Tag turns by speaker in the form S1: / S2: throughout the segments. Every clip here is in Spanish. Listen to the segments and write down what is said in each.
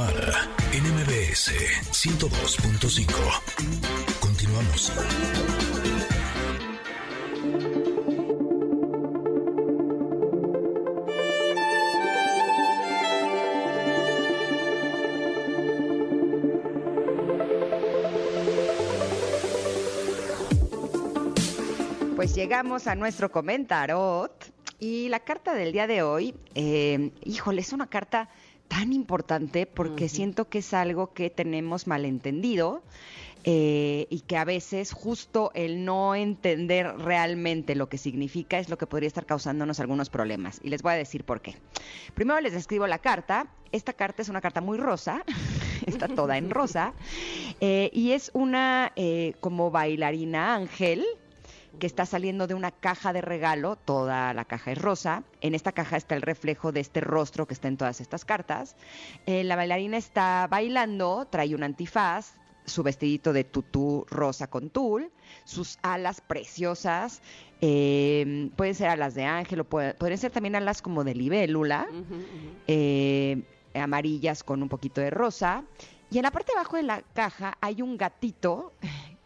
S1: Tamara en MBS 102.5. Continuamos.
S2: Pues llegamos a nuestro comentarot y la carta del día de hoy, eh, híjole, es una carta tan importante porque siento que es algo que tenemos malentendido eh, y que a veces justo el no entender realmente lo que significa es lo que podría estar causándonos algunos problemas. Y les voy a decir por qué. Primero les describo la carta. Esta carta es una carta muy rosa, está toda en rosa, eh, y es una eh, como bailarina ángel que está saliendo de una caja de regalo, toda la caja es rosa, en esta caja está el reflejo de este rostro que está en todas estas cartas. Eh, la bailarina está bailando, trae un antifaz, su vestidito de tutú rosa con tul, sus alas preciosas, eh, pueden ser alas de ángel o puede- podrían ser también alas como de libélula, eh, amarillas con un poquito de rosa. Y en la parte de abajo de la caja hay un gatito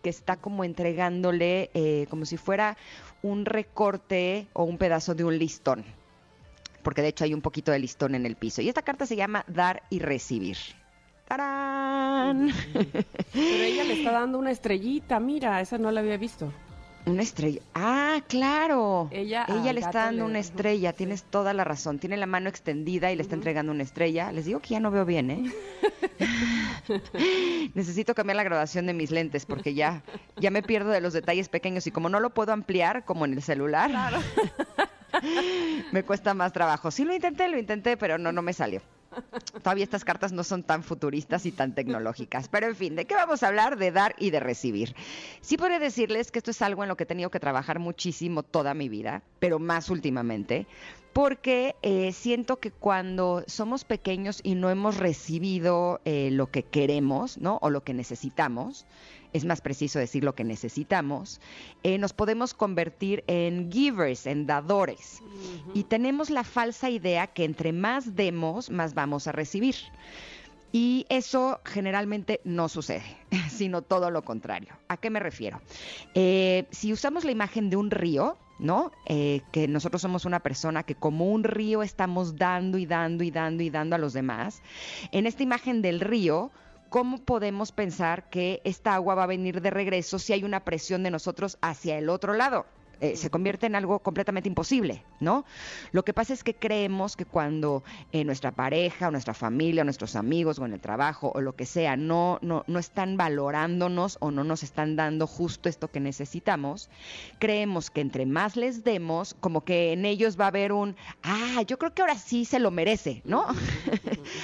S2: que está como entregándole eh, como si fuera un recorte o un pedazo de un listón. Porque de hecho hay un poquito de listón en el piso. Y esta carta se llama Dar y Recibir. ¡Tarán!
S3: Pero ella le está dando una estrellita, mira, esa no la había visto.
S2: Una estrella. Ah, claro.
S3: Ella
S2: Ella le está dando
S3: le-
S2: una estrella,
S3: sí.
S2: tienes toda la razón. Tiene la mano extendida y le está entregando una estrella. Les digo que ya no veo bien, ¿eh? Necesito cambiar la graduación de mis lentes porque ya, ya me pierdo de los detalles pequeños y como no lo puedo ampliar como en el celular, me cuesta más trabajo. Sí lo intenté, lo intenté, pero no, no me salió. Todavía estas cartas no son tan futuristas y tan tecnológicas. Pero en fin, ¿de qué vamos a hablar? De dar y de recibir. Sí podría decirles que esto es algo en lo que he tenido que trabajar muchísimo toda mi vida, pero más últimamente, porque eh, siento que cuando somos pequeños y no hemos recibido eh, lo que queremos, ¿no? O lo que necesitamos, es más preciso decir lo que necesitamos, eh, nos podemos convertir en givers, en dadores. Y tenemos la falsa idea que entre más demos, más vamos a recibir. Y eso generalmente no sucede, sino todo lo contrario. ¿A qué me refiero? Eh, si usamos la imagen de un río, ¿no? Eh, que nosotros somos una persona que como un río estamos dando y dando y dando y dando a los demás, en esta imagen del río, ¿cómo podemos pensar que esta agua va a venir de regreso si hay una presión de nosotros hacia el otro lado? Eh, se convierte en algo completamente imposible, ¿no? Lo que pasa es que creemos que cuando eh, nuestra pareja o nuestra familia o nuestros amigos o en el trabajo o lo que sea no, no, no están valorándonos o no nos están dando justo esto que necesitamos, creemos que entre más les demos, como que en ellos va a haber un, ah, yo creo que ahora sí se lo merece, ¿no?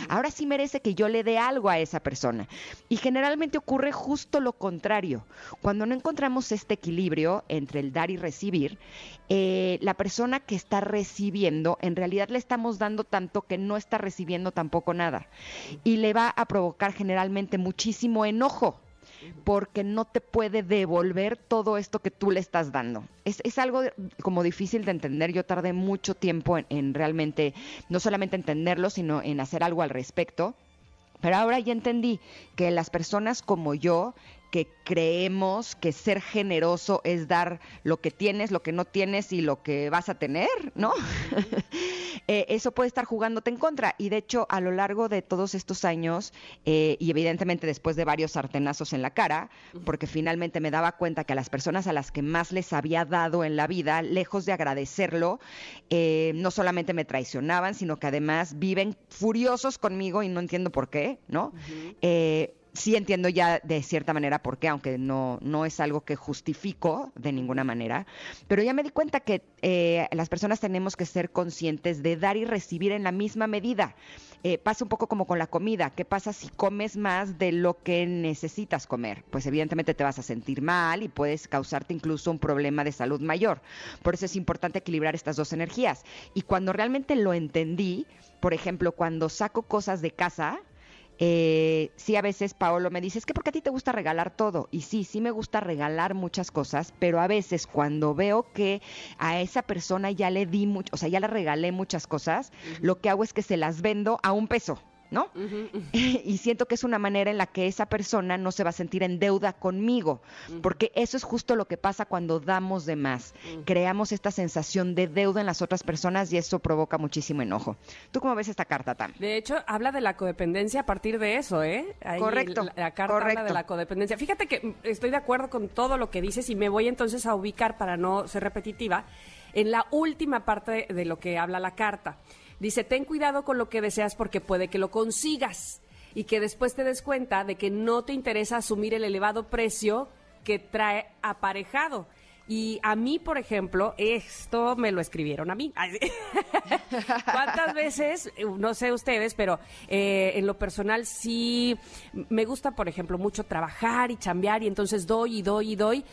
S2: Ahora sí merece que yo le dé algo a esa persona. Y generalmente ocurre justo lo contrario. Cuando no encontramos este equilibrio entre el dar y recibir, eh, la persona que está recibiendo, en realidad le estamos dando tanto que no está recibiendo tampoco nada. Y le va a provocar generalmente muchísimo enojo porque no te puede devolver todo esto que tú le estás dando. Es, es algo como difícil de entender. Yo tardé mucho tiempo en, en realmente, no solamente entenderlo, sino en hacer algo al respecto. Pero ahora ya entendí que las personas como yo, que creemos que ser generoso es dar lo que tienes, lo que no tienes y lo que vas a tener, ¿no? Eh, eso puede estar jugándote en contra. Y de hecho, a lo largo de todos estos años, eh, y evidentemente después de varios sartenazos en la cara, porque finalmente me daba cuenta que a las personas a las que más les había dado en la vida, lejos de agradecerlo, eh, no solamente me traicionaban, sino que además viven furiosos conmigo y no entiendo por qué, ¿no? Sí entiendo ya de cierta manera por qué, aunque no, no es algo que justifico de ninguna manera, pero ya me di cuenta que eh, las personas tenemos que ser conscientes de dar y recibir en la misma medida. Eh, pasa un poco como con la comida. ¿Qué pasa si comes más de lo que necesitas comer? Pues evidentemente te vas a sentir mal y puedes causarte incluso un problema de salud mayor. Por eso es importante equilibrar estas dos energías. Y cuando realmente lo entendí, por ejemplo, cuando saco cosas de casa, eh, sí, a veces Paolo me dice, es que porque a ti te gusta regalar todo. Y sí, sí me gusta regalar muchas cosas, pero a veces cuando veo que a esa persona ya le di mucho, o sea, ya le regalé muchas cosas, lo que hago es que se las vendo a un peso. ¿No? y siento que es una manera en la que esa persona no se va a sentir en deuda conmigo, porque eso es justo lo que pasa cuando damos de más. Creamos esta sensación de deuda en las otras personas y eso provoca muchísimo enojo. ¿Tú cómo ves esta carta, Tam?
S3: De hecho, habla de la codependencia a partir de eso, ¿eh?
S2: correcto.
S3: La, carta habla de la codependencia. Fíjate que estoy de acuerdo con todo lo que dices y me voy entonces a ubicar para no ser repetitiva en la última parte de lo que habla la carta. Dice, ten cuidado con lo que deseas porque puede que lo consigas y que después te des cuenta de que no te interesa asumir el elevado precio que trae aparejado. Y a mí, por ejemplo, esto me lo escribieron a mí. ¿Cuántas veces, no sé ustedes, pero eh, en lo personal sí me gusta, por ejemplo, mucho trabajar y chambear y entonces doy y doy y doy,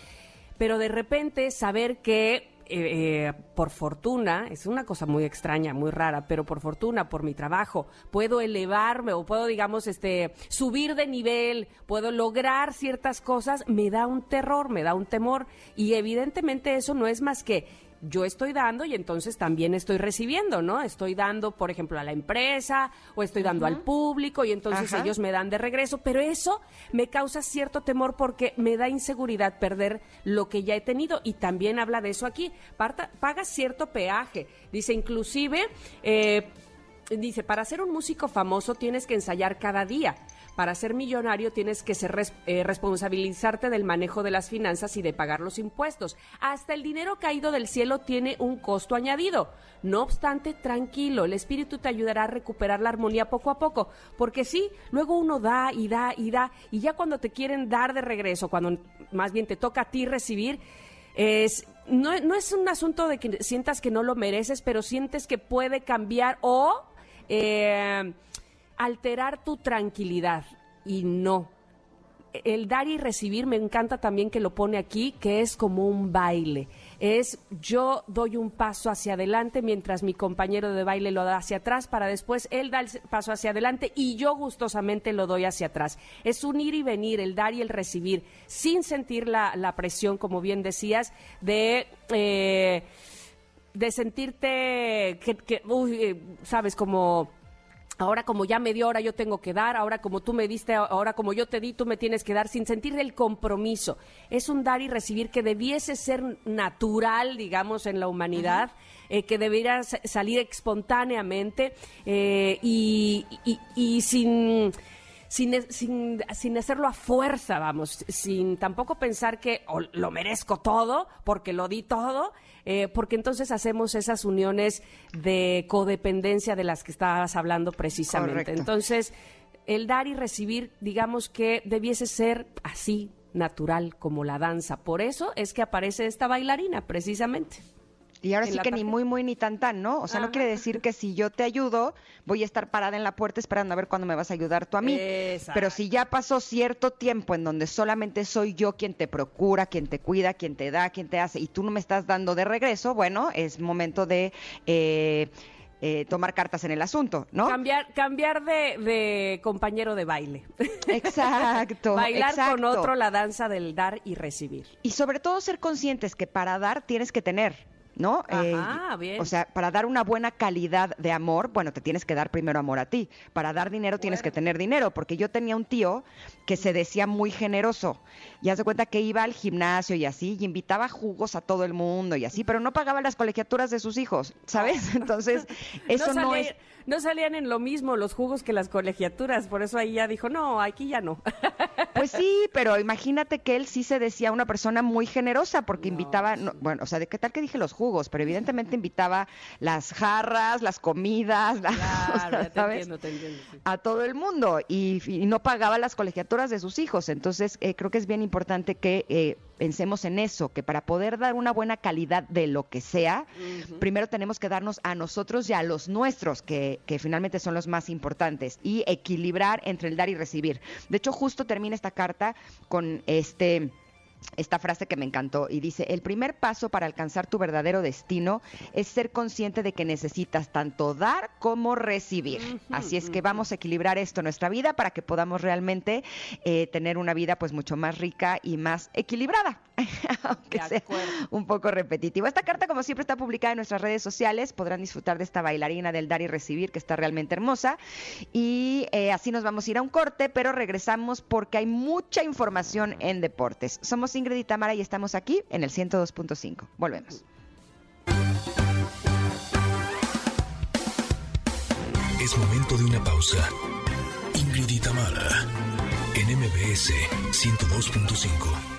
S3: pero de repente saber que eh, eh, por fortuna, es una cosa muy extraña, muy rara, pero por fortuna, por mi trabajo, puedo elevarme o puedo, digamos, este, subir de nivel, puedo lograr ciertas cosas, me da un terror, me da un temor. Y evidentemente eso no es más que yo estoy dando y entonces también estoy recibiendo, ¿no? Estoy dando, por ejemplo, a la empresa o estoy dando al público y entonces ellos me dan de regreso, pero eso me causa cierto temor porque me da inseguridad perder lo que ya he tenido y también habla de eso aquí. paga cierto peaje, dice inclusive... Eh, dice, para ser un músico famoso tienes que ensayar cada día para ser millonario tienes que ser, eh, responsabilizarte del manejo de las finanzas y de pagar los impuestos. Hasta el dinero caído del cielo tiene un costo añadido. No obstante, tranquilo, el espíritu te ayudará a recuperar la armonía poco a poco, porque sí, luego uno da y da y da, y ya cuando te quieren dar de regreso, cuando más bien te toca a ti recibir, es, no, no es un asunto de que sientas que no lo mereces, pero sientes que puede cambiar o... Eh, alterar tu tranquilidad. Y no. El dar y recibir me encanta también que lo pone aquí, que es como un baile. Es yo doy un paso hacia adelante mientras mi compañero de baile lo da hacia atrás para después él da el paso hacia adelante y yo gustosamente lo doy hacia atrás. Es un ir y venir, el dar y el recibir, sin sentir la, presión, como bien decías, de... Eh, de sentirte que, que eh, sabes, como ahora como ya me dio, ahora yo tengo que dar, ahora como tú me diste, ahora como yo te di, tú me tienes que dar, sin sentir el compromiso. Es un dar y recibir que debiese ser natural, digamos, en la humanidad, eh, que debiera salir espontáneamente eh, y, sin... Sin, sin, sin, hacerlo a fuerza, vamos, sin tampoco pensar que lo merezco todo, porque lo di todo, eh, porque entonces hacemos esas uniones de codependencia de las que estabas hablando precisamente. Entonces, el dar y recibir, digamos que debiese ser así, natural como la danza. Por eso es que aparece esta bailarina, precisamente.
S2: Y ahora sí que ni muy, muy, ni tan, tan, ¿no? O sea, no quiere decir que si yo te ayudo, voy a estar parada en la puerta esperando a ver cuándo me vas a ayudar tú a mí. Pero si ya pasó cierto tiempo en donde solamente soy yo quien te procura, quien te cuida, quien te da, quien te hace, y tú no me estás dando de regreso, bueno, es momento de... Eh, eh, tomar cartas en el asunto, ¿no?
S3: Cambiar, cambiar de, compañero de baile.
S2: Exacto.
S3: Bailar con otro la danza del dar y recibir.
S2: Y sobre todo ser conscientes que para dar tienes que tener. ¿No?
S3: Ajá, eh, bien.
S2: O sea, para dar una buena calidad de amor, bueno, te tienes que dar primero amor a ti. Para dar dinero tienes que tener dinero, porque yo tenía un tío que se decía muy generoso. Y hace cuenta que iba al gimnasio y así, y invitaba jugos a todo el mundo y así, pero no pagaba las colegiaturas de sus hijos, ¿sabes? Entonces, eso no, es
S3: no salían en lo mismo los jugos que las colegiaturas, por eso ahí ya dijo, no, aquí ya no.
S2: Pues sí, pero imagínate que él sí se decía una persona muy generosa porque invitaba, bueno, o sea, ¿de qué tal que dije los jugos? Pero evidentemente invitaba las jarras, las comidas, a todo el mundo y, no pagaba las colegiaturas de sus hijos. Entonces, eh, creo que es bien importante que eh, pensemos en eso, que para poder dar una buena calidad de lo que sea, primero tenemos que darnos a nosotros y a los nuestros, que, que, finalmente son los más importantes, y equilibrar entre el dar y recibir. De hecho, justo termina esta carta con este esta frase que me encantó y dice, el primer paso para alcanzar tu verdadero destino es ser consciente de que necesitas tanto dar como recibir. Así es que vamos a equilibrar esto en nuestra vida para que podamos realmente eh, tener una vida pues mucho más rica y más equilibrada. aunque sea un poco repetitivo. Esta carta, como siempre, está publicada en nuestras redes sociales. Podrán disfrutar de esta bailarina del dar y recibir, que está realmente hermosa. Y eh, así nos vamos a ir a un corte, pero regresamos porque hay mucha información en deportes. Somos Ingrid y Tamara y estamos aquí en el 102.5. Volvemos.
S1: Es momento de una pausa. Ingrid y Tamara en MBS 102.5.